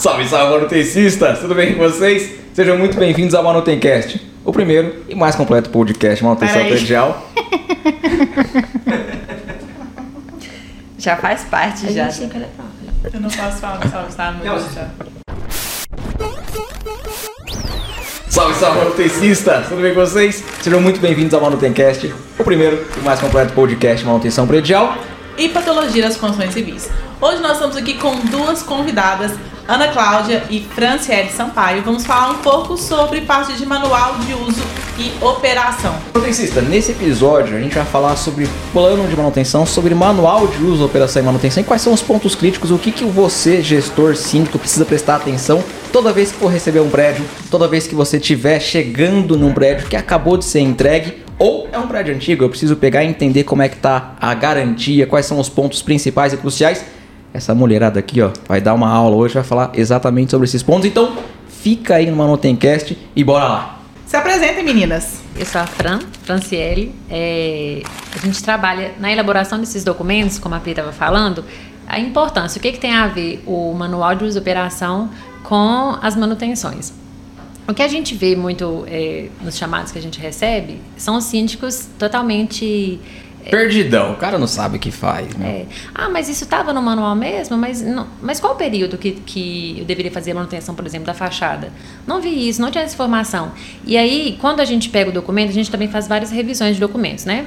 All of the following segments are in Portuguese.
Salve, salve, manutencistas! Tudo bem com vocês? Sejam muito bem-vindos ao Manutencast, o primeiro e mais completo podcast de manutenção predial. Já faz parte, já. Eu não posso falar salve, salve, música. Salve, salve, manutencistas! Tudo bem com vocês? Sejam muito bem-vindos ao Manutencast, o primeiro e mais completo podcast de manutenção predial. E patologia das funções civis. Hoje nós estamos aqui com duas convidadas, Ana Cláudia e Franciele Sampaio. Vamos falar um pouco sobre parte de manual de uso e operação. Manutencista, nesse episódio a gente vai falar sobre plano de manutenção, sobre manual de uso, operação e manutenção e quais são os pontos críticos, o que, que você, gestor síndico, precisa prestar atenção toda vez que for receber um prédio, toda vez que você estiver chegando num prédio que acabou de ser entregue ou é um prédio antigo, eu preciso pegar e entender como é que tá a garantia, quais são os pontos principais e cruciais. Essa mulherada aqui, ó, vai dar uma aula hoje, vai falar exatamente sobre esses pontos. Então, fica aí no Manutencast e bora lá. Se apresentem, meninas. Eu sou a Fran, Franciele. É, a gente trabalha na elaboração desses documentos, como a Pri estava falando, a importância, o que, que tem a ver o manual de uso e operação com as manutenções. O que a gente vê muito é, nos chamados que a gente recebe são os síndicos totalmente Perdidão, o cara não sabe o que faz, né? É. Ah, mas isso estava no manual mesmo? Mas, não, mas qual o período que, que eu deveria fazer a manutenção, por exemplo, da fachada? Não vi isso, não tinha essa informação. E aí, quando a gente pega o documento, a gente também faz várias revisões de documentos, né?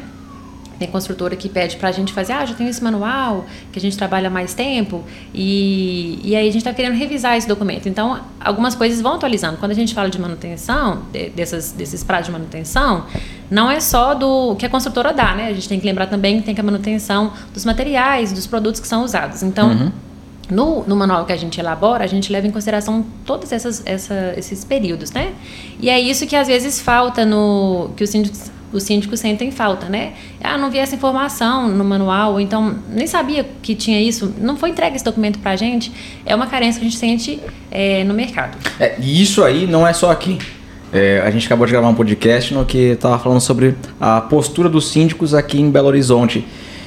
Tem construtora que pede pra gente fazer, ah, já tem esse manual, que a gente trabalha mais tempo, e, e aí a gente tá querendo revisar esse documento. Então, algumas coisas vão atualizando. Quando a gente fala de manutenção, de- dessas, desses prazos de manutenção, não é só do que a construtora dá, né? A gente tem que lembrar também que tem que a manutenção dos materiais, dos produtos que são usados. Então, no, no manual que a gente elabora, a gente leva em consideração todos essas, essa- esses períodos, né? E é isso que às vezes falta no. que os síndicos, os síndicos sentem falta, né? Ah, não vi essa informação no manual, então nem sabia que tinha isso, não foi entregue esse documento pra gente. É uma carência que a gente sente é, no mercado. É, e isso aí não é só aqui. É, a gente acabou de gravar um podcast no que estava falando sobre a postura dos síndicos aqui em Belo Horizonte.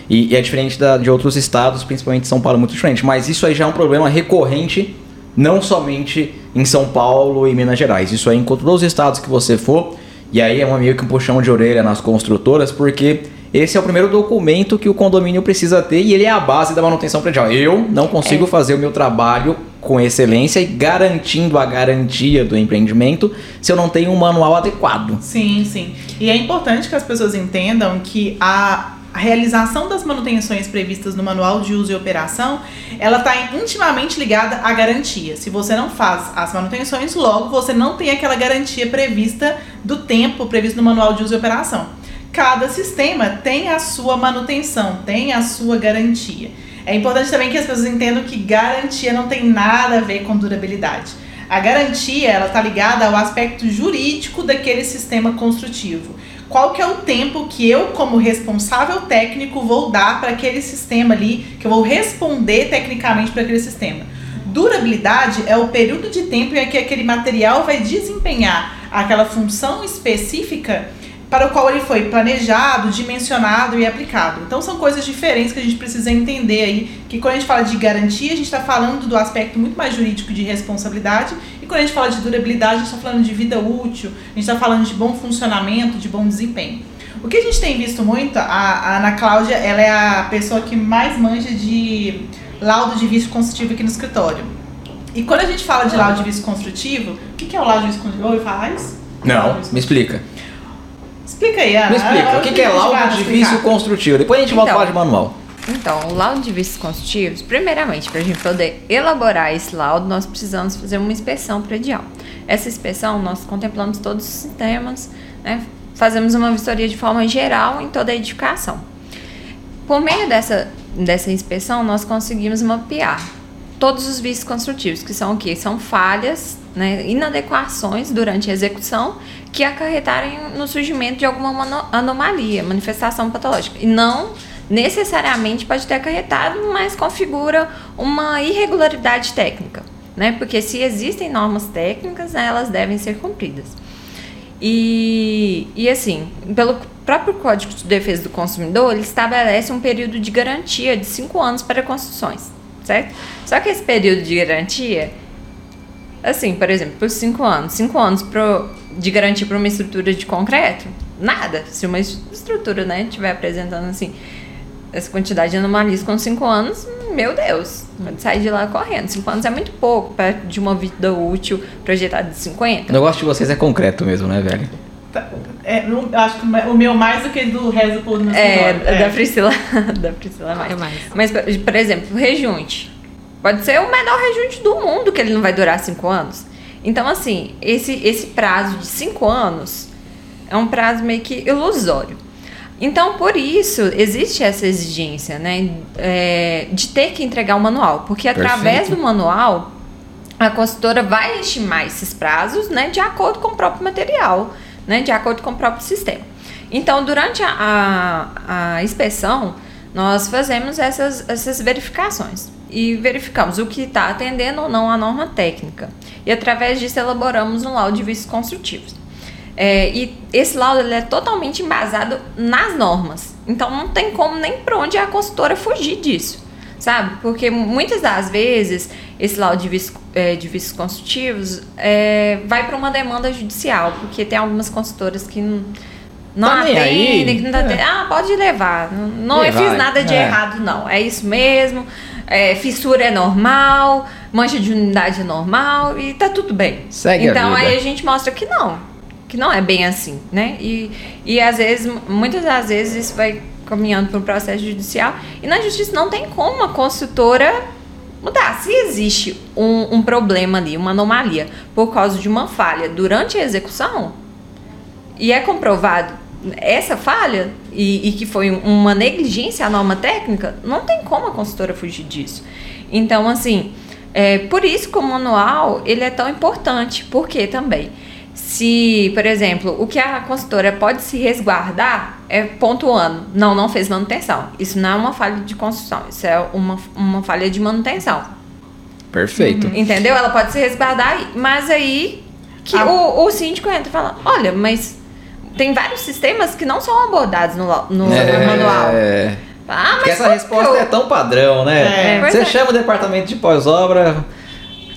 E, e é diferente da- de outros estados, principalmente São Paulo, é muito diferente. Mas isso aí já é um problema recorrente, não somente em São Paulo e Minas Gerais. Isso aí em todos os estados que você for. E aí é uma meio que um puxão de orelha nas construtoras, porque esse é o primeiro documento que o condomínio precisa ter e ele é a base da manutenção predial. Eu não consigo É. fazer o meu trabalho com excelência e garantindo a garantia do empreendimento se eu não tenho um manual adequado. Sim, sim. E é importante que as pessoas entendam que a a realização das manutenções previstas no manual de uso e operação, ela está intimamente ligada à garantia. Se você não faz as manutenções, logo você não tem aquela garantia prevista do tempo previsto no manual de uso e operação. Cada sistema tem a sua manutenção, tem a sua garantia. É importante também que as pessoas entendam que garantia não tem nada a ver com durabilidade. A garantia ela está ligada ao aspecto jurídico daquele sistema construtivo. Qual que é o tempo que eu, como responsável técnico, vou dar para aquele sistema ali, que eu vou responder tecnicamente para aquele sistema. Durabilidade é o período de tempo em que aquele material vai desempenhar aquela função específica para o qual ele foi planejado, dimensionado e aplicado. Então são coisas diferentes que a gente precisa entender aí, que quando a gente fala de garantia, a gente está falando do aspecto muito mais jurídico de responsabilidade, e quando a gente fala de durabilidade, a gente está falando de vida útil, a gente está falando de bom funcionamento, de bom desempenho. O que a gente tem visto muito, a, a Ana Cláudia, ela é a pessoa que mais manja de laudo de vício construtivo aqui no escritório. E quando a gente fala de laudo de vício construtivo, o que, que é o laudo de vício construtivo? Ouve falar isso? Não, me explica. Explica aí, Ana. Me explica, o que, que é laudo de vício construtivo? Depois a gente volta a Então. falar de manual. Então, o laudo de vícios constitutivos, primeiramente, para a gente poder elaborar esse laudo, nós precisamos fazer uma inspeção predial. Essa inspeção, nós contemplamos todos os sistemas, né, fazemos uma vistoria de forma geral em toda a edificação. Por meio dessa, dessa inspeção, nós conseguimos mapear todos os vícios construtivos, que são o quê? São falhas, né, inadequações durante a execução que acarretarem no surgimento de alguma anomalia, manifestação patológica. E não necessariamente pode ter acarretado, mas configura uma irregularidade técnica, né? Porque se existem normas técnicas, elas devem ser cumpridas. E, e assim, pelo próprio Código de Defesa do Consumidor, ele estabelece um período de garantia de cinco anos para construções, certo? Só que esse período de garantia, Assim, por exemplo, por cinco anos. Cinco anos pro, de garantia para uma estrutura de concreto? Nada. Se uma estrutura, né, estiver apresentando assim essa quantidade de anomalias com cinco anos, meu Deus, pode sair de lá correndo. Cinco anos é muito pouco perto de uma vida útil projetada de 50. O negócio de vocês é concreto mesmo, né, velho? Tá, É, não- eu acho que o meu mais do que do resto do povo no É, escritório. da Priscila. da Priscila é mais. É mais. Mas, por por exemplo, o rejunte. Pode ser o menor rejunte do mundo, que ele não vai durar cinco anos. Então, assim, esse, esse prazo de cinco anos é um prazo meio que ilusório. Então, por isso, existe essa exigência, né? é, de ter que entregar o manual. Porque através Perfeito. do manual, a consultora vai estimar esses prazos, né? De acordo com o próprio material, né? De acordo com o próprio sistema. Então, durante a, a, a inspeção, nós fazemos essas, essas verificações. E verificamos o que está atendendo ou não à norma técnica. E através disso elaboramos um laudo de vícios construtivos. É, e esse laudo ele é totalmente embasado nas normas. Então não tem como nem para onde a consultora fugir disso, sabe? Porque muitas das vezes esse laudo de vícios, é, de vícios construtivos é, vai para uma demanda judicial, porque tem algumas consultoras que não, não Tá atendem, que não tá É. atendem. Ah, pode levar. Não, não eu fiz nada de É. errado, não. É isso mesmo. É, fissura é normal, mancha de unidade é normal e tá tudo bem. Segue a então vida. aí a gente mostra que não, que não é bem assim, né? E, e às vezes, muitas das vezes isso vai caminhando para um processo judicial e na justiça não tem como a consultora mudar. Se existe um, um problema ali, uma anomalia por causa de uma falha durante a execução e é comprovado essa falha e, e que foi uma negligência à norma técnica, não tem como a consultora fugir disso. Então, assim, é, por isso que o manual ele é tão importante, porque também se, por exemplo, o que a consultora pode se resguardar é pontuando, não, não fez manutenção. Isso não é uma falha de construção, isso é uma, uma falha de manutenção. Perfeito. Entendeu? Ela pode se resguardar, mas aí que Ah. o, o síndico entra e fala: olha, mas tem vários sistemas que não são abordados no, no manual. É. Ah, Porque mas essa resposta eu- é tão padrão, né? É, Você é. chama o departamento de pós-obra.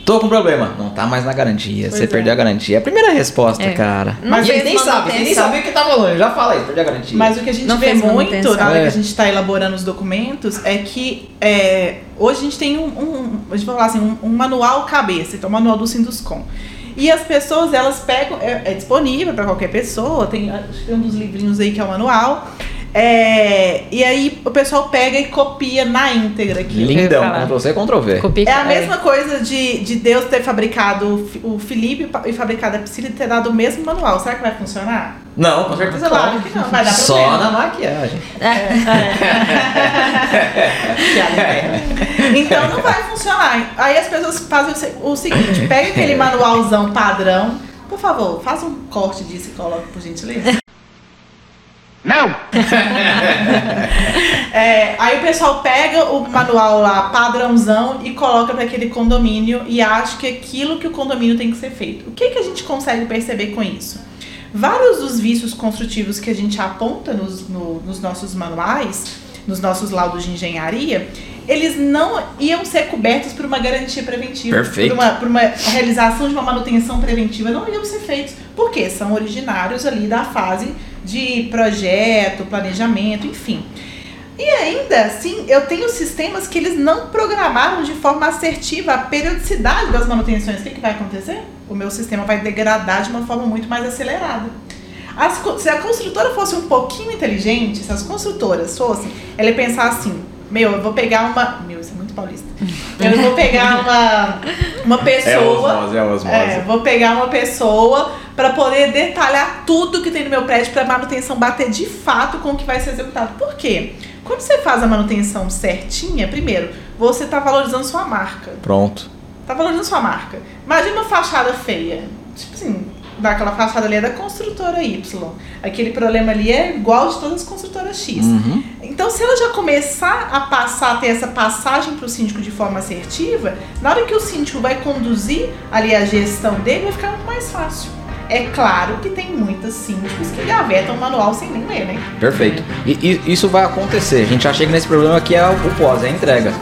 Tô com problema. Não tá mais na garantia. Você é. perdeu a garantia. É a primeira resposta, É. cara. Não e fez eles nem sabem, você nem sabe o que tá falando. Já fala isso, perdeu a garantia. Mas o que a gente Não vê muito na hora É. que a gente está elaborando os documentos é que é, hoje a gente tem um, um, a gente vai falar assim, um, um manual cabeça, então o manual do Sinduscom. E as pessoas, elas pegam, é, é disponível para qualquer pessoa, tem, acho que tem um dos livrinhos aí que é o manual. É, e aí o pessoal pega e copia na íntegra aqui. Lindão, falar. Ctrl C, Ctrl V. Copia- É a mesma coisa de, de Deus ter fabricado o Felipe e fabricado a Priscila e ter dado o mesmo manual. Será que vai funcionar? Não, com certeza Claro não. que não, vai dar Só problema. na maquiagem. Então não vai funcionar. Aí as pessoas fazem o se- o seguinte: pega aquele manualzão padrão. Por favor, faz um corte disso e coloca, por gentileza. Não! É, aí o pessoal pega o manual lá, padrãozão, e coloca para aquele condomínio e acha que é aquilo que o condomínio tem que ser feito. O que, que a gente consegue perceber com isso? Vários dos vícios construtivos que a gente aponta nos, no- nos nossos manuais, nos nossos laudos de engenharia, eles não iam ser cobertos por uma garantia preventiva, Perfeito. Por, uma, por uma realização de uma manutenção preventiva, não iam ser feitos. Por quê? São originários ali da fase de projeto, planejamento, enfim. E ainda assim, eu tenho sistemas que eles não programaram de forma assertiva a periodicidade das manutenções. O que, que vai acontecer? O meu sistema vai degradar de uma forma muito mais acelerada. As se a construtora fosse um pouquinho inteligente, se as construtoras fossem, ela ia pensar assim: meu, eu vou pegar uma. Meu, isso é muito paulista. Eu vou pegar uma, uma pessoa. é osmose. É, vou pegar uma pessoa para poder detalhar tudo que tem no meu prédio para manutenção bater de fato com o que vai ser executado. Por quê? Quando você faz a manutenção certinha, primeiro, você está valorizando sua marca. Pronto. Tá valorizando sua marca. Imagina uma fachada feia. Tipo assim, daquela fachada ali é da construtora Y. Aquele problema ali é igual de todas as construtoras X. Uhum. Então, se ela já começar a passar, a ter essa passagem para o síndico de forma assertiva, na hora que o síndico vai conduzir ali a gestão dele, vai ficar muito mais fácil. É claro que tem muitos síndicos que gavetam o manual sem nem ler, né? Perfeito. E, e isso vai acontecer. A gente já chega nesse problema que é o o pós, é a entrega.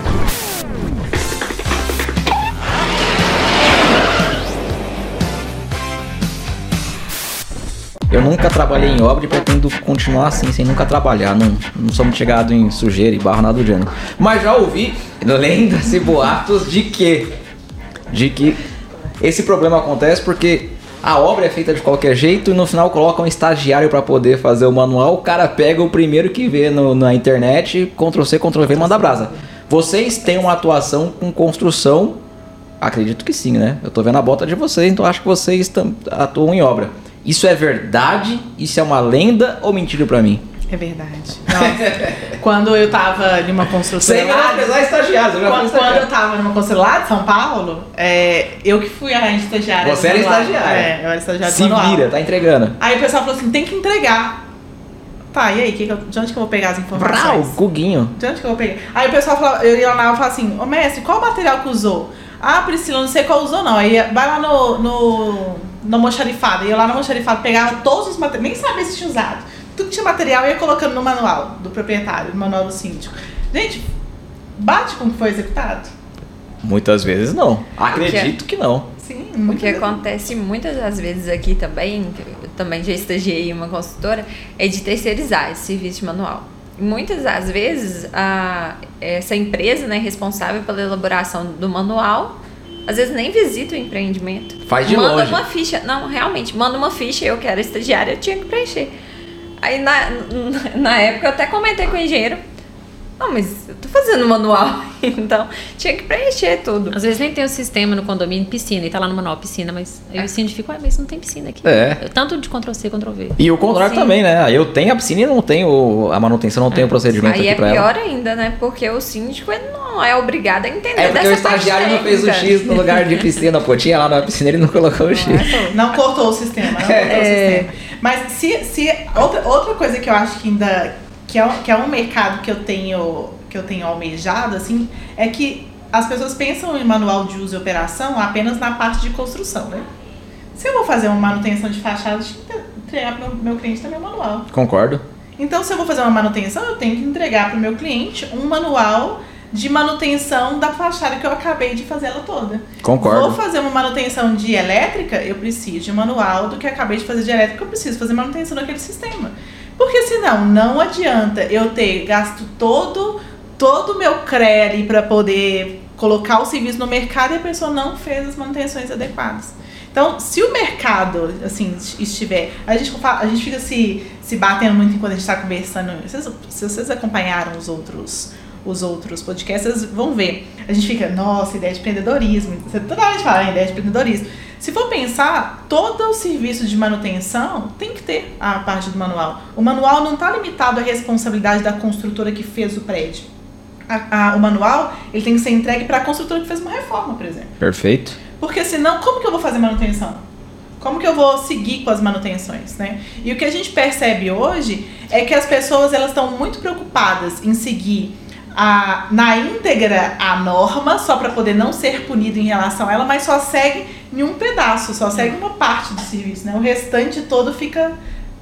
Eu nunca trabalhei em obra e pretendo continuar assim, sem nunca trabalhar. Não, não sou muito chegado em sujeira e barro, nada do gênero. Mas já ouvi lendas e boatos de que. De que esse problema acontece porque a obra é feita de qualquer jeito e no final colocam um estagiário para poder fazer o manual. O cara pega o primeiro que vê no- na internet, Ctrl C, Ctrl V, manda brasa. Vocês têm uma atuação com construção? Acredito que sim, né? Eu tô vendo a bota de vocês, então acho que vocês atuam em obra. Isso é verdade? Isso é uma lenda ou mentira pra mim? É verdade. Nossa, quando eu tava numa construtora Sem eu já fui quando, quando estagiário. eu tava numa construtora lá de São Paulo, é, eu que fui a estagiária. Você era manual. estagiária. É, eu era estagiária Se manual. vira, tá entregando. Aí o pessoal falou assim, tem que entregar. Tá, e aí, que que eu- de onde que eu vou pegar as informações? Guguinho. De onde que eu vou pegar? Aí o pessoal falava, eu ia lá e falava assim, ô mestre, qual material que usou? Ah, Priscila, não sei qual usou não. Aí vai lá no, no, no Moxarifado. Ia lá no Moxarifado, pegava todos os materiais, nem sabia se tinha usado. Tudo que tinha material ia colocando no manual do proprietário, no manual do síndico. Gente, bate com o que foi executado? Muitas vezes não. Acredito que não. Sim, O que acontece muitas das vezes aqui também, eu também já estagiei em uma consultora, é de terceirizar esse serviço de manual. Muitas das vezes, a, essa empresa né, responsável pela elaboração do manual, às vezes nem visita o empreendimento. Faz de manda longe. uma ficha. Não, realmente, manda uma ficha, eu que era estagiária, eu tinha que preencher. Aí na, na época eu até comentei com o engenheiro. Não, mas eu tô fazendo manual, então tinha que preencher tudo. Às vezes nem tem o sistema no condomínio, piscina, e tá lá no manual piscina, mas aí o síndico fica, ué, mas não tem piscina aqui. É. Tanto de Ctrl C, Ctrl V. E o contrário Sim. também, né? Eu tenho a piscina e não tenho a manutenção, não tenho o procedimento Aí aqui é pra pior ela. ainda, né? Porque o síndico não é obrigado a entender É porque o estagiário não fez o. X no lugar de piscina, pô. Tinha lá na piscina ele não colocou o X. Não cortou o sistema, não cortou É. o sistema. Mas se, se outra, outra coisa que eu acho que ainda que é, um- que é um mercado que eu tenho que eu tenho almejado assim, é que as pessoas pensam em manual de uso e operação apenas na parte de construção, né? Se eu vou fazer uma manutenção de fachada, eu tenho que entregar para o meu cliente também o manual. Concordo. Então, se eu vou fazer uma manutenção, eu tenho que entregar para o meu cliente um manual de manutenção da fachada que eu acabei de fazer ela toda. Concordo. Vou fazer uma manutenção de elétrica, eu preciso de um manual do que eu acabei de fazer de elétrica, eu preciso fazer manutenção daquele sistema. Porque senão, não adianta eu ter gasto todo todo o meu ali para poder colocar o serviço no mercado e a pessoa não fez as manutenções adequadas. Então, se o mercado, assim, estiver... A gente, a gente fica se, se batendo muito enquanto a gente está conversando. Vocês- se vocês acompanharam os outros os outros podcasts, vocês vão ver. A gente fica, nossa, ideia de empreendedorismo. Toda hora a gente fala "Ah, ideia de empreendedorismo. Se for pensar, todo o serviço de manutenção tem que ter a parte do manual. O manual não está limitado à responsabilidade da construtora que fez o prédio. A- a- o manual ele tem que ser entregue para a construtora que fez uma reforma, por exemplo. Perfeito. Porque senão, como que eu vou fazer manutenção? Como que eu vou seguir com as manutenções, né? E o que a gente percebe hoje é que as pessoas elas estão muito preocupadas em seguir a, na íntegra a norma, só para poder não ser punido em relação a ela, mas só segue em um pedaço, só segue uma parte do serviço, né? O restante todo fica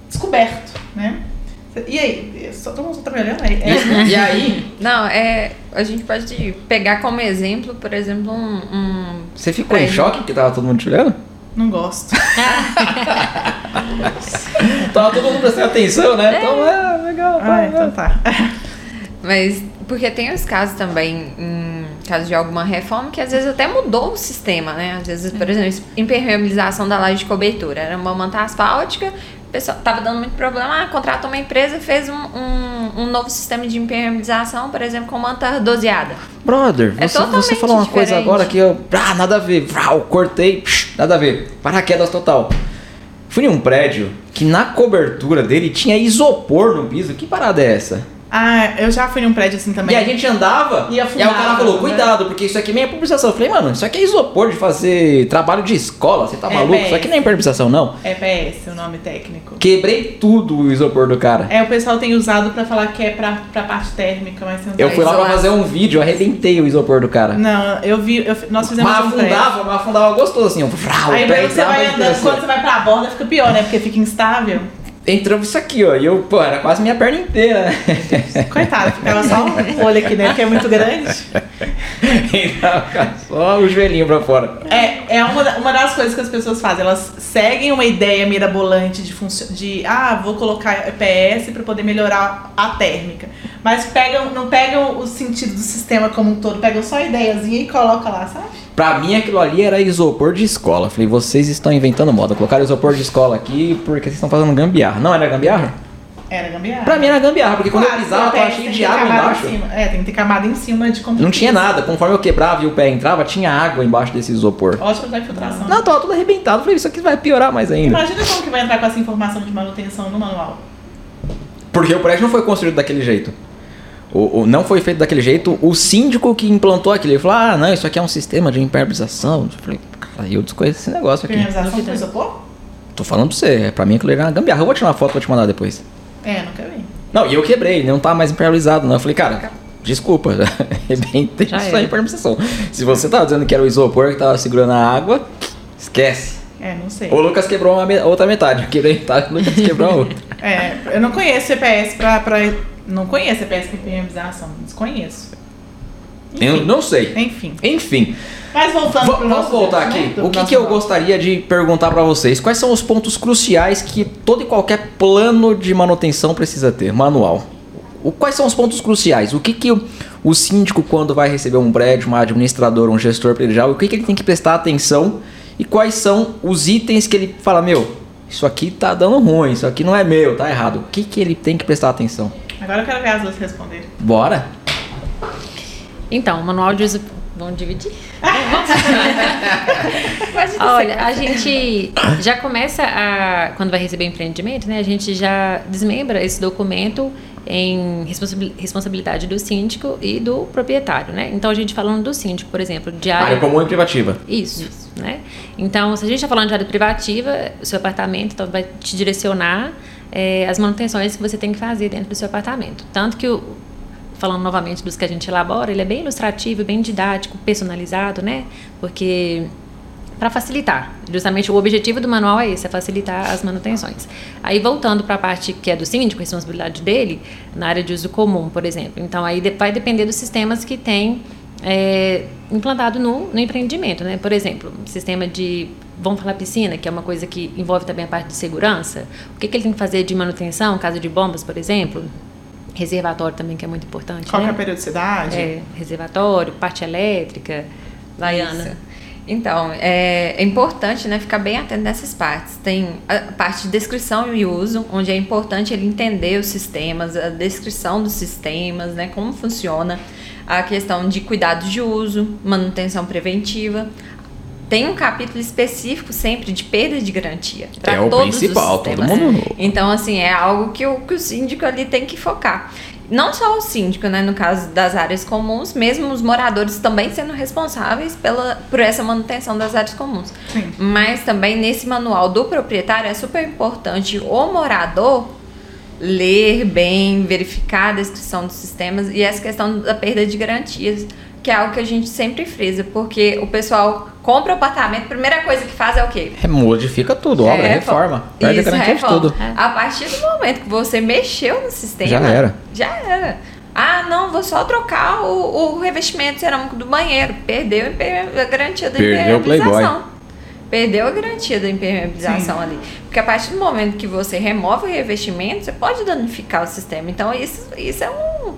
descoberto, né? E aí? Só todo mundo tá me olhando aí? É, E, e aí, Não, é. A gente pode pegar como exemplo, por exemplo, um. um você ficou em choque que tava todo mundo te olhando? não gosto. Tava todo mundo prestando atenção, né? Então, é, legal. Ah, então tá. Mas porque tem os casos também, em caso de alguma reforma, que às vezes até mudou o sistema, né? Às vezes, por exemplo, impermeabilização da laje de cobertura. Era uma manta asfáltica, o pessoal tava dando muito problema, ah, contratou uma empresa, fez um, um, um novo sistema de impermeabilização, por exemplo, com manta doseada. Brother, É você, você falou uma coisa diferente. agora que eu. Ah, nada a ver. Vrau, cortei. psh, nada a ver. Paraquedas total. Fui em um prédio que na cobertura dele tinha isopor no piso. Que parada é essa? Ah, eu já fui num prédio assim também. E a gente andava E e, aí o cara afundava, falou, né? cuidado, porque isso aqui nem é publicação. Eu falei, mano, isso aqui é isopor de fazer trabalho de escola, você tá É, maluco? bem. Isso aqui nem é impermeabilização, não. EPS, o nome técnico. Quebrei tudo o isopor do cara. É, o pessoal tem usado pra falar que é pra, pra parte térmica, mas você não Eu tá fui lá pra fazer um vídeo, arrebentei o isopor do cara. Não, eu vi, eu- nós fizemos Mas um prédio. afundava, mas afundava gostoso assim. Vrau, Aí pé você vai andando, quando você vai pra borda, fica pior, né? Porque fica instável. Entrou isso aqui, ó. E eu, pô, era quase minha perna inteira, né? Coitado, ficava só o olho aqui, né? Porque é muito grande. Então, só o joelhinho pra fora. É, é uma, uma das coisas que as pessoas fazem. Elas seguem uma ideia mirabolante de, funcio- de ah, vou colocar EPS para poder melhorar a térmica. Mas pegam, não pegam o sentido do sistema como um todo, pegam só a ideiazinha e colocam lá, sabe? Pra mim aquilo ali era isopor de escola. Falei, vocês estão inventando moda. Colocaram isopor de escola aqui porque vocês estão fazendo gambiarra. Não era gambiarra? Era gambiarra. Pra mim era gambiarra, porque quando Claro, eu pisava tava EPS cheio de água embaixo. Em. É, tem que ter camada em cima de como Não tinha nada. Conforme eu quebrava e o pé entrava, tinha água embaixo desse isopor. Ótimo da infiltração. Não, tava tudo arrebentado. Falei, isso aqui vai piorar mais ainda. Imagina como que vai entrar com essa informação de manutenção no manual. Porque o prédio não foi construído daquele jeito. O, o- não foi feito daquele jeito. O síndico que implantou aquilo, ele falou: ah, não, isso aqui é um sistema de impermeabilização. Eu falei, aí eu desconheço esse negócio aqui. Primeirização com isopor? Tô falando pra você, pra mim aquilo era uma gambiarra. Eu vou tirar uma foto pra te mandar depois. É, nunca vi. Não, e eu quebrei, não tá mais impermeabilizado, não. Eu falei, cara, desculpa, arrebentei Já só a impermeabilização. Se você tava dizendo que era o isopor que tava segurando a água, esquece. É, não sei. O Lucas quebrou uma outra metade. Eu quebrei metade, o Lucas quebrou a outra. É, eu não conheço EPS pra, pra. Não conheço EPS com impermeabilização. Desconheço. Eu não sei. Enfim. Enfim, Mas voltando pro vamos voltar aqui. O que, que eu gostaria de perguntar pra vocês? Quais são os pontos cruciais que todo e qualquer plano de manutenção precisa ter? Manual. O, quais são os pontos cruciais? O que, que o, o síndico, quando vai receber um prédio, uma administradora, um gestor predial, o que, que ele tem que prestar atenção? E quais são os itens que ele fala, meu, isso aqui tá dando ruim, isso aqui não é meu, tá errado. O que, que ele tem que prestar atenção? Agora eu quero ver as duas responderem. Bora? Então, o manual de uso. Vamos dividir? Olha, a gente já começa a. Quando vai receber o empreendimento, né? A gente já desmembra esse documento em responsabil- responsabilidade do síndico e do proprietário, né? Então, a gente falando do síndico, por exemplo, de área. Área comum e privativa. Isso, né? Então, se a gente está falando de área privativa, o seu apartamento então, vai te direcionar eh, as manutenções que você tem que fazer dentro do seu apartamento. Tanto que, o, falando novamente dos que a gente elabora, ele é bem ilustrativo, bem didático, personalizado, né? Porque para facilitar. Justamente o objetivo do manual é esse, é facilitar as manutenções. Aí voltando para a parte que é do síndico, a responsabilidade dele, na área de uso comum, por exemplo. Então aí vai depender dos sistemas que tem é, implantado no, no empreendimento, né? Por exemplo, um sistema de vamos falar piscina, que é uma coisa que envolve também a parte de segurança. O que, que ele tem que fazer de manutenção, caso de bombas, por exemplo? Reservatório também, que é muito importante. Qual que é né? a periodicidade? É, reservatório, parte elétrica. Laiana. Então, é, é importante né, ficar bem atento nessas partes. Tem a parte de descrição e uso, onde é importante ele entender os sistemas, a descrição dos sistemas, né, como funciona, a questão de cuidados de uso, manutenção preventiva. Tem um capítulo específico sempre de perda de garantia. É o todos os principal, todo mundo- Então, assim, é algo que o, que o síndico ali tem que focar. Não só o síndico, né? No caso das áreas comuns, mesmo os moradores também sendo responsáveis pela, por essa manutenção das áreas comuns. Sim. Mas também nesse manual do proprietário é super importante o morador ler bem, verificar a descrição dos sistemas e essa questão da perda de garantias, que é algo que a gente sempre frisa, porque o pessoal compra o apartamento, a primeira coisa que faz é o quê? É, Modifica tudo, obra, reforma. Perde Isso, a garantia de reforma. tudo. A partir do momento que você mexeu no sistema, Já era. Já era. Ah, não, vou só trocar o, o revestimento cerâmico do banheiro. Perdeu a garantia da Perdeu o impermeabilização. Perdeu a garantia da impermeabilização ali. Porque a partir do momento que você remove o revestimento, você pode danificar o sistema. Então, isso, isso é um,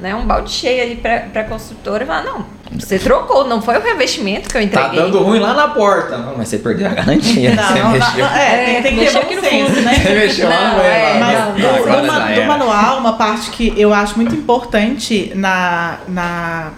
né, um balde cheio ali pra, pra construtora falar, não, você trocou, não foi o revestimento que eu Tá entreguei. dando ruim lá na porta. Não, Mas você perdeu a garantia. Não, você não, mexeu. não, é, tem, tem que mexeu ter aqui no fundo. né? Você mexeu lá Não, é. Mas Não, do, do do manual, uma parte que eu acho muito importante na, na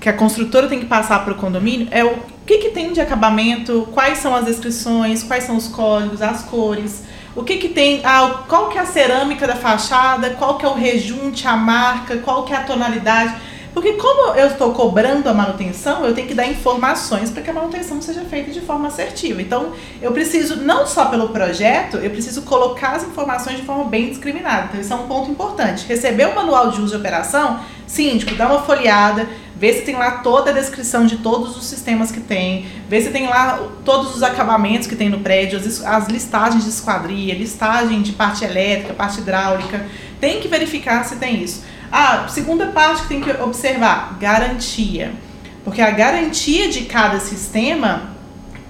que a construtora tem que passar para o condomínio é o que, que tem de acabamento, quais são as descrições, quais são os códigos, as cores, o que, que tem, ah, qual que é a cerâmica da fachada, qual que é o rejunte, a marca, qual que é a tonalidade. Porque como eu estou cobrando a manutenção, eu tenho que dar informações para que a manutenção seja feita de forma assertiva. Então, eu preciso, não só pelo projeto, eu preciso colocar as informações de forma bem discriminada. Então, isso é um ponto importante. Receber o manual de uso e operação, síndico, dá uma folheada, vê se tem lá toda a descrição de todos os sistemas que tem, vê se tem lá todos os acabamentos que tem no prédio, as, as listagens de esquadria, listagem de parte elétrica, parte hidráulica. Tem que verificar se tem isso. A segunda parte que tem que observar, garantia. Porque a garantia de cada sistema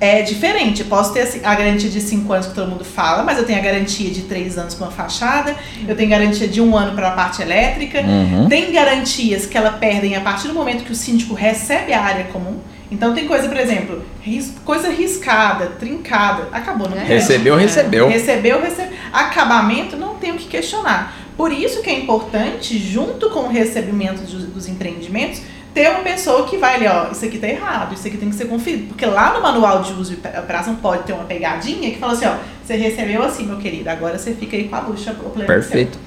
é diferente. posso ter assim, a garantia de 5 anos que todo mundo fala, mas eu tenho a garantia de 3 anos para uma fachada, eu tenho garantia de um ano para a parte elétrica, Uhum. tem garantias que ela perdem a partir do momento que o síndico recebe a área comum. Então tem coisa, por exemplo, ris- coisa riscada, trincada, acabou, não tem Recebeu, recebeu. Recebeu, recebeu. Acabamento, não tem o que questionar. Por isso que é importante, junto com o recebimento dos, dos empreendimentos, ter uma pessoa que vai ali, ó, isso aqui tá errado, isso aqui tem que ser conferido. Porque lá no manual de uso e operação pode ter uma pegadinha que fala assim, ó, você recebeu assim, meu querido, agora você fica aí com a bucha. problema é seu. Perfeito.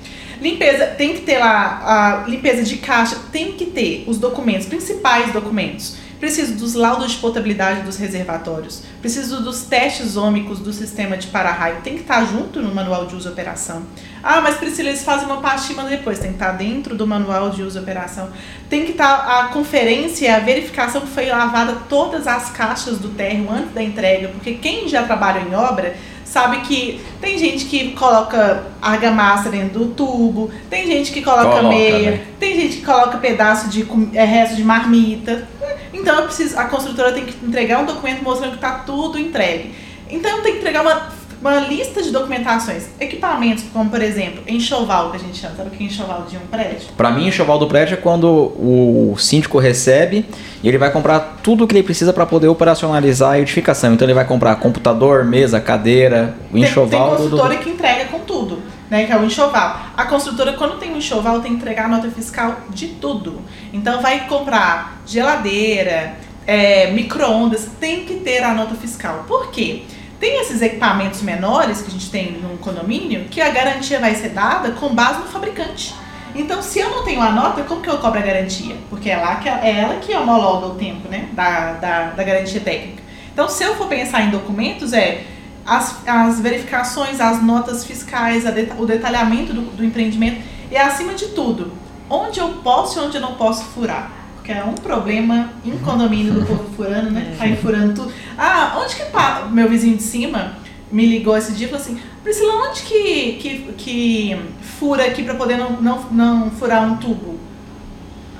Limpeza, tem que ter lá a limpeza de caixa, tem que ter os documentos, principais documentos. Preciso dos laudos de potabilidade dos reservatórios. Preciso dos testes ômicos do sistema de para-raio. Tem que estar junto no manual de uso e operação. Ah, mas Priscila, eles fazem uma mandam depois. Tem que estar dentro do manual de uso e operação. Tem que estar a conferência, a verificação que foi lavada todas as caixas do térreo antes da entrega. Porque quem já trabalha em obra sabe que tem gente que coloca argamassa dentro do tubo, tem gente que coloca, Coloca, meia, né? tem gente que coloca pedaço de é, resto de marmita. Então eu preciso, a construtora tem que entregar um documento mostrando que está tudo entregue. Então tem que entregar uma, uma lista de documentações, equipamentos, como por exemplo, enxoval que a gente chama, sabe o que é enxoval de um prédio? Pra mim, enxoval do prédio é quando o síndico recebe e ele vai comprar tudo o que ele precisa para poder operacionalizar a edificação. Então ele vai comprar computador, mesa, cadeira, o Tem, tem enxoval do- que entrega com tudo, né? Que é o enxoval. A construtora, quando tem um enxoval, tem que entregar a nota fiscal de tudo. Então vai comprar geladeira, é, micro-ondas, tem que ter a nota fiscal. Por quê? Tem esses equipamentos menores que a gente tem num condomínio que a garantia vai ser dada com base no fabricante. Então, se eu não tenho a nota, como que eu cobro a garantia? Porque é, lá que, é ela que homologa o tempo né, da, da, da garantia técnica. Então, se eu for pensar em documentos, é as, as verificações, as notas fiscais, o detalhamento do, do empreendimento e, acima de tudo, onde eu posso e onde eu não posso furar. Porque é um problema em condomínio do povo furando, né? Tá furando tudo. Ah, onde que meu vizinho de cima me ligou esse dia e falou assim, Priscila, onde que, que, que fura aqui pra poder não, não, não furar um tubo?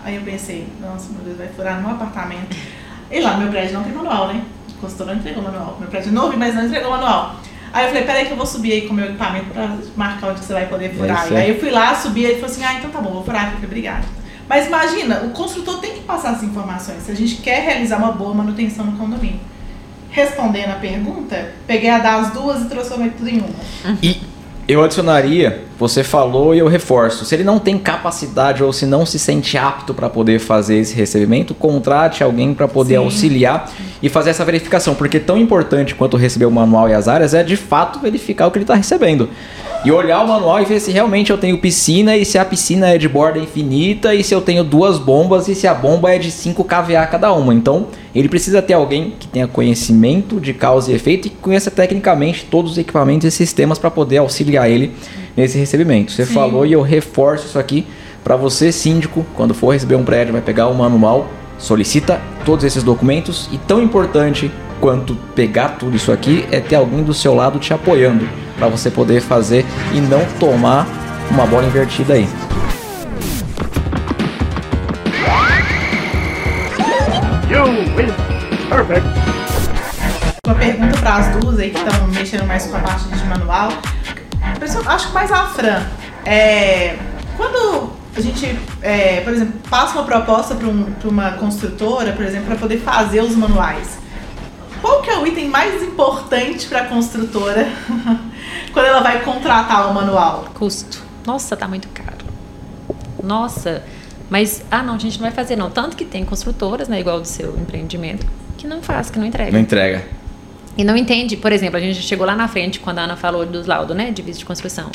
Aí eu pensei, nossa, meu Deus, vai furar no meu apartamento. E lá no meu prédio não tem manual, né? O consultor não entregou manual. Meu prédio é novo, mas não entregou manual. Aí eu falei, peraí que eu vou subir aí com o meu equipamento pra marcar onde você vai poder furar. E é. aí eu fui lá, subi, ele falou assim, ah, então tá bom, vou furar. Eu falei, obrigada. Mas imagina, o construtor tem que passar as informações se a gente quer realizar uma boa manutenção no condomínio. Respondendo a pergunta, peguei a das duas e transformei tudo em uma. E eu adicionaria, você falou e eu reforço. Se ele não tem capacidade ou se não se sente apto para poder fazer esse recebimento, contrate alguém para poder Sim. auxiliar e fazer essa verificação, porque tão importante quanto receber o manual e as áreas é de fato verificar o que ele está recebendo. E olhar o manual e ver se realmente eu tenho piscina e se a piscina é de borda infinita e se eu tenho duas bombas e se a bomba é de 5 kVA cada uma. Então, ele precisa ter alguém que tenha conhecimento de causa e efeito e que conheça tecnicamente todos os equipamentos e sistemas para poder auxiliar ele nesse recebimento. Você Sim. falou e eu reforço isso aqui para você, síndico, quando for receber um prédio, vai pegar o manual, solicita todos esses documentos e tão importante quanto pegar tudo isso aqui é ter alguém do seu lado te apoiando para você poder fazer e não tomar uma bola invertida aí. Uma pergunta para as duas aí que estão mexendo mais com a parte de manual. Acho que mais a Fran. É, quando a gente, é, por exemplo, passa uma proposta para um, pra uma construtora, por exemplo, para poder fazer os manuais, qual que é o item mais importante para a construtora quando ela vai contratar o manual? Custo. Nossa, tá muito caro. Nossa, mas ah não, a gente não vai fazer não. Tanto que tem construtoras, né, igual do seu empreendimento, que não faz, que não entrega. Não entrega. E não entende, por exemplo, a gente chegou lá na frente quando a Ana falou dos laudos, né, de visto de construção.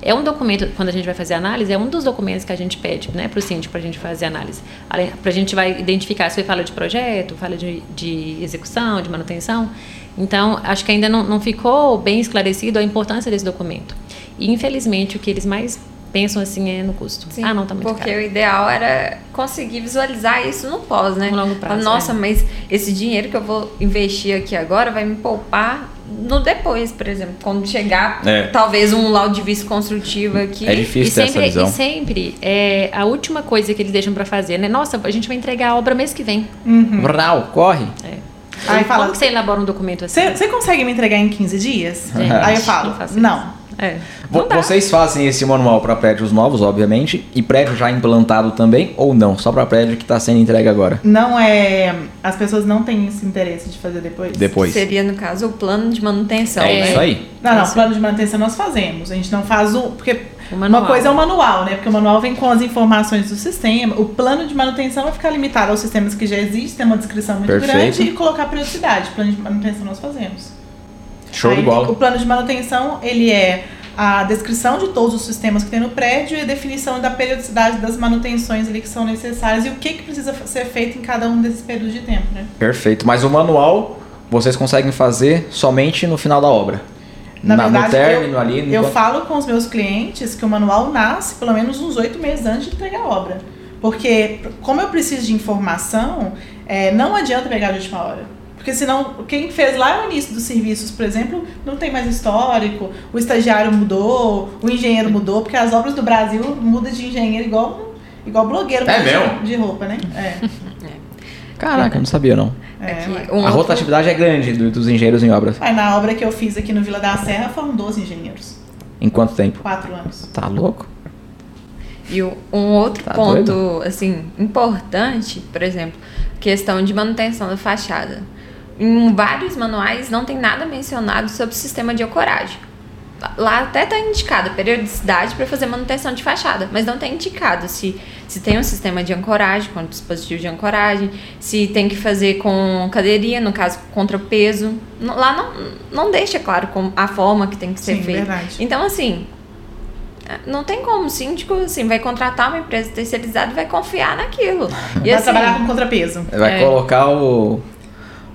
É um documento, quando a gente vai fazer análise, é um dos documentos que a gente pede, né, para o síndico, para a gente fazer análise. Para a gente vai identificar se foi fala de projeto, fala de, de execução, de manutenção. Então, acho que ainda não, não ficou bem esclarecido a importância desse documento. E, infelizmente, o que eles mais pensam assim é no custo. Sim, ah, não, tá muito porque caro. o ideal era conseguir visualizar isso no pós, né? No longo prazo, Nossa, é. mas esse dinheiro que eu vou investir aqui agora vai me poupar no depois, por exemplo, quando chegar É. talvez um laudo de vice construtivo aqui. É E difícil essa sempre, visão. e sempre é a última coisa que eles deixam pra fazer, né? Nossa, a gente vai entregar a obra mês que vem. Vrau, corre. Aí fala, Como que você elabora um documento assim? Você consegue me entregar em 15 dias? Gente, Aí eu falo, não faço isso. não. É. Vo- Não dá. Vocês fazem esse manual para prédios novos, obviamente, e prédio já implantado também, ou não? Só para prédio que está sendo entregue agora? Não é. As pessoas não têm esse interesse de fazer depois? Depois. Seria, no caso, o plano de manutenção. É né? isso aí. Não, não, plano de manutenção nós fazemos. A gente não faz o. Porque uma coisa é o manual, né? Porque o manual vem com as informações do sistema. O plano de manutenção vai ficar limitado aos sistemas que já existem, tem uma descrição muito Perfeito. grande e colocar periodicidade. Plano de manutenção nós fazemos. Show de bola. O plano de manutenção, ele é a descrição de todos os sistemas que tem no prédio e a definição da periodicidade das manutenções ali que são necessárias e o que, que precisa ser feito em cada um desses períodos de tempo, né? Perfeito. Mas o manual vocês conseguem fazer somente no final da obra. Na no verdade, término eu, ali. no eu falo com os meus clientes que o manual nasce pelo menos uns oito meses antes de entregar a obra. Porque, como eu preciso de informação, é, não adianta pegar de última hora. Porque senão, quem fez lá no início dos serviços, por exemplo, não tem mais histórico, o estagiário mudou, o engenheiro mudou, porque as obras do Brasil mudam de engenheiro igual, igual blogueiro É de- mesmo? de roupa, né? É. Caraca, eu não sabia não. é, ué. um a outro- rotatividade é grande do- dos engenheiros em obras. Aí na obra que eu fiz aqui no Vila da Serra foram 12 engenheiros. Em quanto tempo? Quatro anos. Tá louco? E um outro Tá ponto, assim, importante, por exemplo, questão de manutenção da fachada. Em vários manuais não tem nada mencionado sobre o sistema de ancoragem. Lá até está indicada periodicidade para fazer manutenção de fachada, mas não tem indicado se, se tem um sistema de ancoragem, com dispositivo de ancoragem, se tem que fazer com cadeirinha, no caso contrapeso. Lá não, não deixa claro como a forma que tem que ser Sim, feito. verdade. Então, assim, não tem como. O síndico, assim, vai contratar uma empresa terceirizada e vai confiar naquilo. E Vai assim, trabalhar com contrapeso. Vai É. colocar o.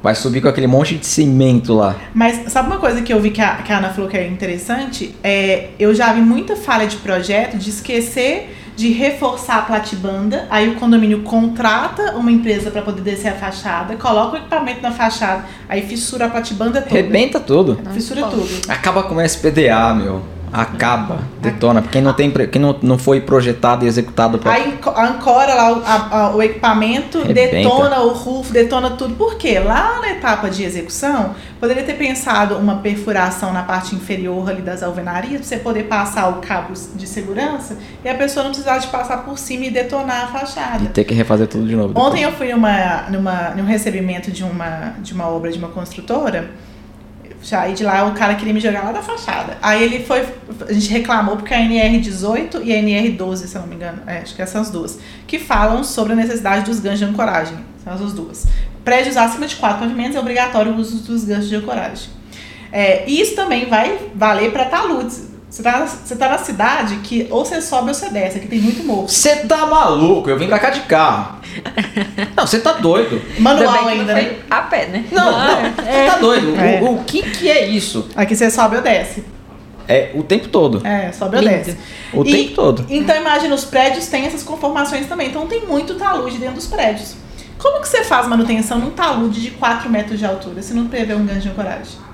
Vai subir com aquele monte de cimento lá. Mas sabe uma coisa que eu vi que a, que a Ana falou que é interessante? É, eu já vi muita falha de projeto de esquecer de reforçar a platibanda. Aí o condomínio contrata uma empresa para poder descer a fachada, coloca o equipamento na fachada, aí fissura a platibanda toda. Rebenta tudo. Fissura Não tudo. Acaba com o SPDA, meu. Acaba, detona. Quem não, tem, quem não, não foi projetado e executado pra. Aí ancora lá o, a- a- o equipamento, Rebenta. detona o roof, detona tudo. Por quê? Lá na etapa de execução, poderia ter pensado uma perfuração na parte inferior ali das alvenarias, pra você poder passar o cabo de segurança e a pessoa não precisar de passar por cima e detonar a fachada. E ter que refazer tudo de novo. depois. Ontem eu fui numa, numa, num recebimento de uma, de uma obra de uma construtora. Já, e de lá o cara queria me jogar lá da fachada. Aí ele foi. A gente reclamou porque a NR18 e a NR12, se eu não me engano, é, acho que essas as duas, que falam sobre a necessidade dos ganchos de ancoragem. São essas duas. Prédios acima de quatro pavimentos é obrigatório o uso dos ganchos de ancoragem. É, isso também vai valer para taludes. Você tá, você tá na cidade que ou você sobe ou você desce, aqui tem muito morro. Você tá maluco? Eu vim pra cá de carro. Não, você tá doido. Manual ainda né? a pé, né? Não, não, você tá doido. É. O, o que que é isso? Aqui você sobe ou desce. É o tempo todo. É, sobe ou desce. O E- tempo todo. Então imagina, os prédios têm essas conformações também. Então tem muito talude dentro dos prédios. Como que você faz manutenção num talude de 4 metros de altura se não prevê um gancho de ancoragem?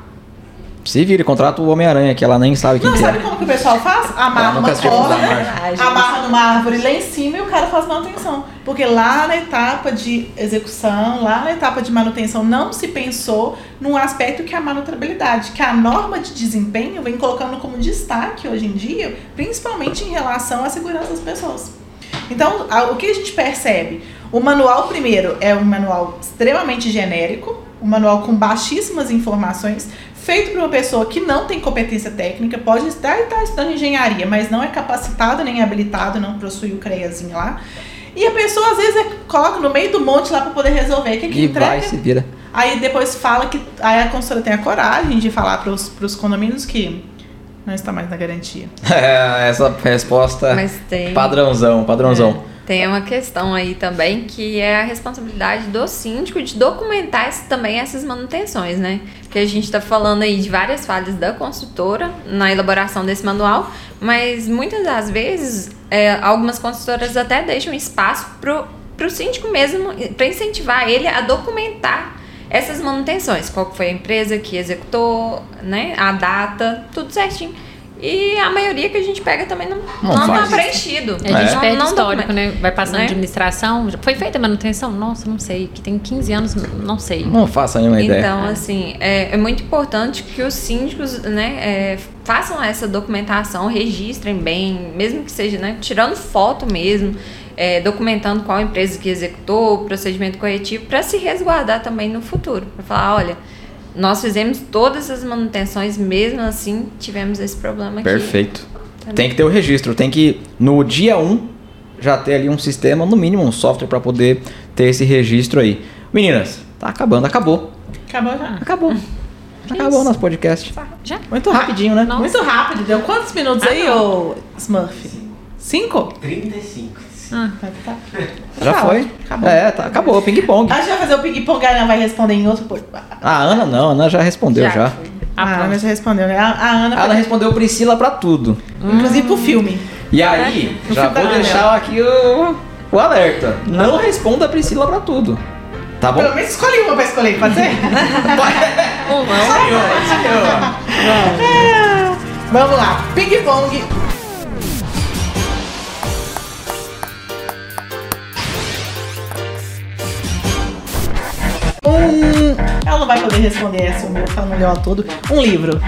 Se vira, contrata o Homem-Aranha, que ela nem sabe quem Não, que sabe é. como que o pessoal faz? Amarra uma corda, Margem. amarra numa árvore lá em cima e o cara faz manutenção. Porque lá na etapa de execução, lá na etapa de manutenção, não se pensou num aspecto que é a manutenabilidade, que a norma de desempenho vem colocando como destaque hoje em dia, principalmente em relação à segurança das pessoas. Então, o que a gente percebe? O manual, primeiro, é um manual extremamente genérico, um manual com baixíssimas informações, feito por uma pessoa que não tem competência técnica, pode estar, estar estudando engenharia, mas não é capacitado nem habilitado, não possui o CREAzinho lá. E a pessoa, às vezes, é- coloca no meio do monte lá para poder resolver. O que, que E entrega? vai, se vira. Aí depois fala que. Aí a consultora tem a coragem de falar para os condomínios que não está mais na garantia. É, essa resposta Mas tem. padrãozão, padrãozão. Tem uma questão aí também que é a responsabilidade do síndico de documentar esse- também essas manutenções, né? Porque a gente está falando aí de várias falhas da construtora na elaboração desse manual, mas muitas das vezes é, algumas construtoras até deixam espaço pro, pro síndico mesmo, para incentivar ele a documentar essas manutenções. Qual foi a empresa que executou, né? A data, tudo certinho. E a maioria que a gente pega também não, Não não, tá preenchido. A gente É. perde Não histórico, né? Vai passando Né? administração. Foi feita a manutenção? Nossa, não sei. Que tem 15 anos, não sei. Não faça nenhuma ideia. Então, assim, é, é muito importante que os síndicos, né, é, façam essa documentação, registrem bem, mesmo que seja, né, tirando foto mesmo, é, documentando qual empresa que executou o procedimento corretivo, para se resguardar também no futuro. Para falar, olha, nós fizemos todas as manutenções, mesmo assim tivemos esse problema aqui. Perfeito. Tem que ter o registro, tem que no dia 1 já ter ali um sistema, no mínimo um software para poder ter esse registro aí. Meninas, tá acabando, acabou. Acabou já. Acabou. Acabou o nosso podcast. Já? Muito Rapidinho, né? Nossa. Muito rápido. Deu quantos minutos aí, ô Smurf? Cinco? 35. Ah, Tá. Já foi? acabou. É, tá, acabou, ping-pong. A gente vai fazer o ping-pong, a Ana vai responder em outro. A Ana não, a Ana já respondeu já. A pronto. Ana já respondeu, né? A, a Ana, Ela respondeu Priscila pra tudo. inclusive pro filme. E aí, No já vou Ana. deixar aqui o, o alerta. Não responda a Priscila pra tudo. Tá bom? Pelo menos escolhe uma pra escolher, pode ser? Senhor, senhor. É. Vamos lá, ping-pong. Um. Ela não vai poder responder essa, o meu, que ela não leu a todo. Um livro.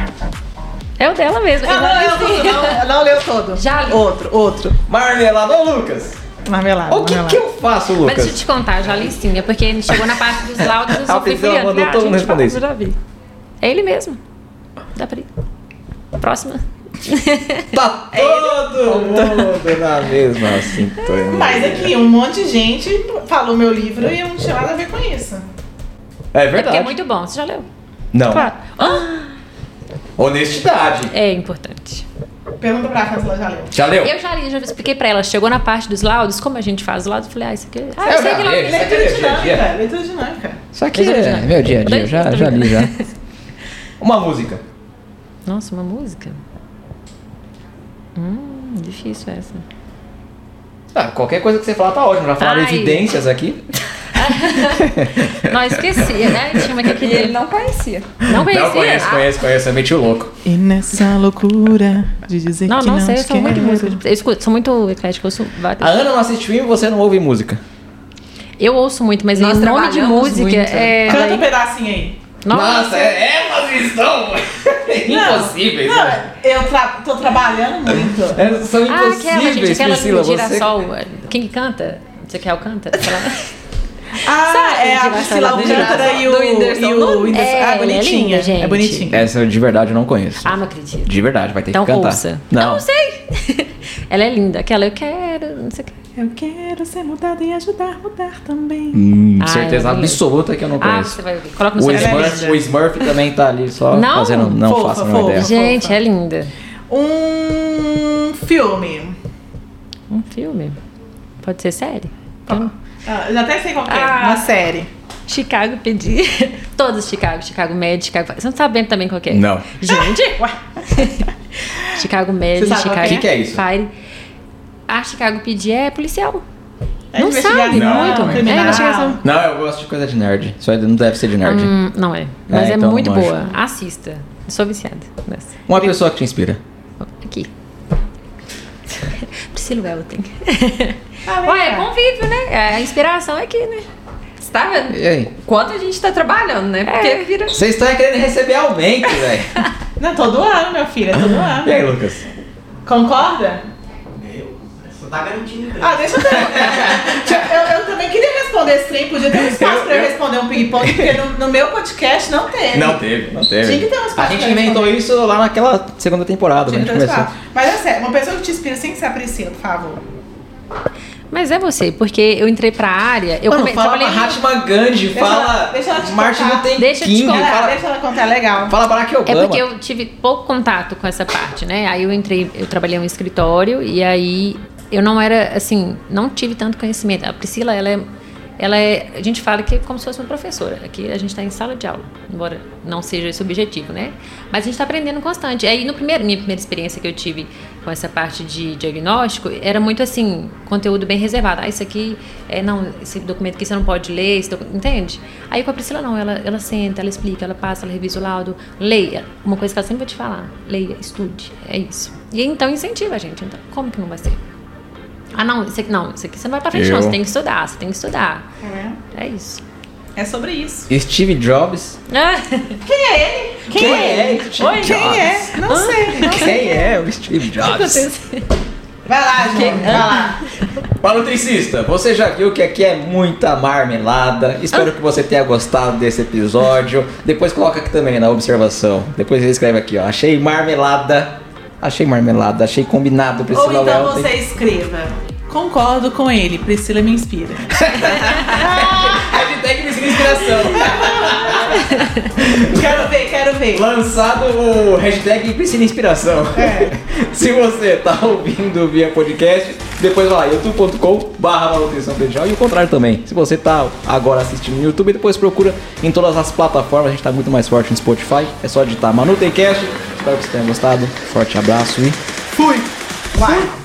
É o dela mesmo. Ela não leu todo, não. Ela não leu todo. Já li. Outro, outro. Marmelada, ô Lucas. Marmelada. O que, marmelada. que eu faço, Mas Lucas? deixa eu te contar, já li sim. É porque chegou na parte dos laudos, eu A só fui criando. mandou Ah, todo mundo responder isso. eu já vi. É ele mesmo. Dá pra ir. Próxima. Tá todo mundo na mesma sintonia. Mas aqui, um monte de gente falou meu livro e eu não tinha nada a ver com isso. É É porque verdade. é muito bom. Você já leu? Não. Claro. Ah, Honestidade. é importante. Pergunta pra Fran se ela já leu. Já leu? Eu já li, já expliquei pra ela. Chegou na parte dos laudos, como a gente faz o laudo, eu falei, ah, isso aqui. Ah, Eu eu sei já que laudo. Aqui Leitura é dinâmica. Leitura dinâmica. Isso aqui é meu dia a dia, eu já, já li já. Uma música. Nossa, uma música? Hum, difícil essa. Ah, qualquer coisa que você falar tá ótimo. Já falaram Ai. evidências aqui. Não, esqueci, né? Tinha uma que eu E queria. ele não conhecia. Não conhecia? Não, conheço, Ah, conheço, conheço. É meti o louco. E nessa loucura de dizer Não, que não não sei, eu te sou muito música. Eu escuto, sou muito eclética, eu várias. A Ana não assiste filme e você não ouve música. Eu ouço muito, mas Nós em nome de música muito. é. Canta um pedacinho aí. Nossa, é, elas estão impossíveis. Não, né? eu tra tô trabalhando muito. É, São Ah, aquela, impossíveis, gente, aquela Priscila. do Você... girassol. Quem que canta? Você quer o canta? Ah, Sabe, é a Priscila Alcântara e o, Whindersson e o? Whindersson. É, ah, é bonitinha. linda, gente. É bonitinha. Essa eu de verdade não conheço. Ah, não acredito. De verdade, vai ter Então que cantar. ouça. Não. Não sei. Ela é linda. Aquela eu quero, não sei o que. Eu quero ser mudada e ajudar a mudar também. Hum, Ah, certeza eu não absoluta que eu não Ah, conheço. você vai ouvir. Coloca no o, é Smurf, o Smurf também tá ali só Não, fazendo. Não fofa, faço a fofa. ideia. Gente, fofa. é linda. Um filme. Um filme. Pode ser série? Eu- Ah, eu já até sei qual é. Ah. Uma série. Chicago pedi. Todos Chicago. Chicago Med, Chicago. Você não tá vendo também qual que é? Não. Gente! Chicago Med, sabe Chicago que é? Que que é isso? Fire. A Chicago PD é policial. É não sabe muito. criminal. É investigação. Não, eu gosto de coisa de nerd. Isso aí não deve ser de nerd. Hum, não é. Mas É, é, então muito não boa. Assista. Sou viciada nessa. Uma pessoa que te inspira. Aqui. Priscila Elton. Ah, Ué, cá. convívio, né? A inspiração é aqui, né? Você tá vendo? E aí? Quanto a gente tá trabalhando, né? Porque vira. Vocês estão querendo receber aumento, velho. Não, todo ano, meu filho. É todo ano. E aí, Lucas? Concorda? Meu, só tá garantindo. Ah, deixa eu ver. eu, eu também queria responder esse trem. Podia ter um espaço pra eu responder um ping-pong, porque no, no meu podcast não teve. Não teve, não teve. Tinha que ter um espaço A gente inventou isso lá naquela segunda temporada, Tinha quando que ter um espaço. Mas é sério, uma pessoa que te inspira sem ser a Priscila, por favor. Mas é você, porque eu entrei pra área. Eu Mano, come- fala trabalhei. Mahatma Gandhi, Deixa fala ela- deixa ela te Martin contar. Luther Deixa eu te King, contar. Fala, deixa ela contar, é legal. fala Barack É Obama. porque eu tive pouco contato com essa parte, né? Aí eu entrei, eu trabalhei em um escritório e aí eu não era, assim, não tive tanto conhecimento. A Priscila, ela é, ela é, a gente fala que é como se fosse uma professora. Aqui a gente está em sala de aula, embora não seja esse o objetivo, né? Mas a gente está aprendendo constante. Aí, no primeiro, minha primeira experiência que eu tive com essa parte de diagnóstico, era muito assim, conteúdo bem reservado. Ah, isso aqui, é, não, esse documento aqui você não pode ler, entende? Aí com a Priscila não, ela, ela senta, ela explica, ela passa, ela revisa o laudo, leia. Uma coisa que ela sempre vai te falar, leia, estude, é isso. E então incentiva a gente, então, como que não vai ser? Ah, não, isso aqui não, isso aqui você não vai pra frente, Eu- não, você tem que estudar, você tem que estudar. É. É isso. É sobre isso. Steve Jobs. Quem é ele? Quem, é ele? Steve Oi, quem Jobs? é? Não sei. Não sei. Quem é o Steve Jobs? Vai lá, João. Vai lá. Manutricista, você já viu que aqui é muita marmelada. Espero que você tenha gostado desse episódio. Depois coloca aqui também na observação. Depois você escreve aqui, ó. Achei marmelada. Achei marmelada, achei combinado, Ou Priscila então Léo. você escreva. Concordo com ele, Priscila me inspira. Hashtag me ensina inspiração. quero ver, quero ver. Lançado o hashtag Priscila Inspiração. É. Se você tá ouvindo via podcast, depois vai lá, youtube.com barra manutenção predial e o contrário também. Se você tá agora assistindo no YouTube, depois procura em todas as plataformas, a gente tá muito mais forte no Spotify. É só digitar Manutencast. Espero que você tenha gostado. Forte abraço e Fui. Vai.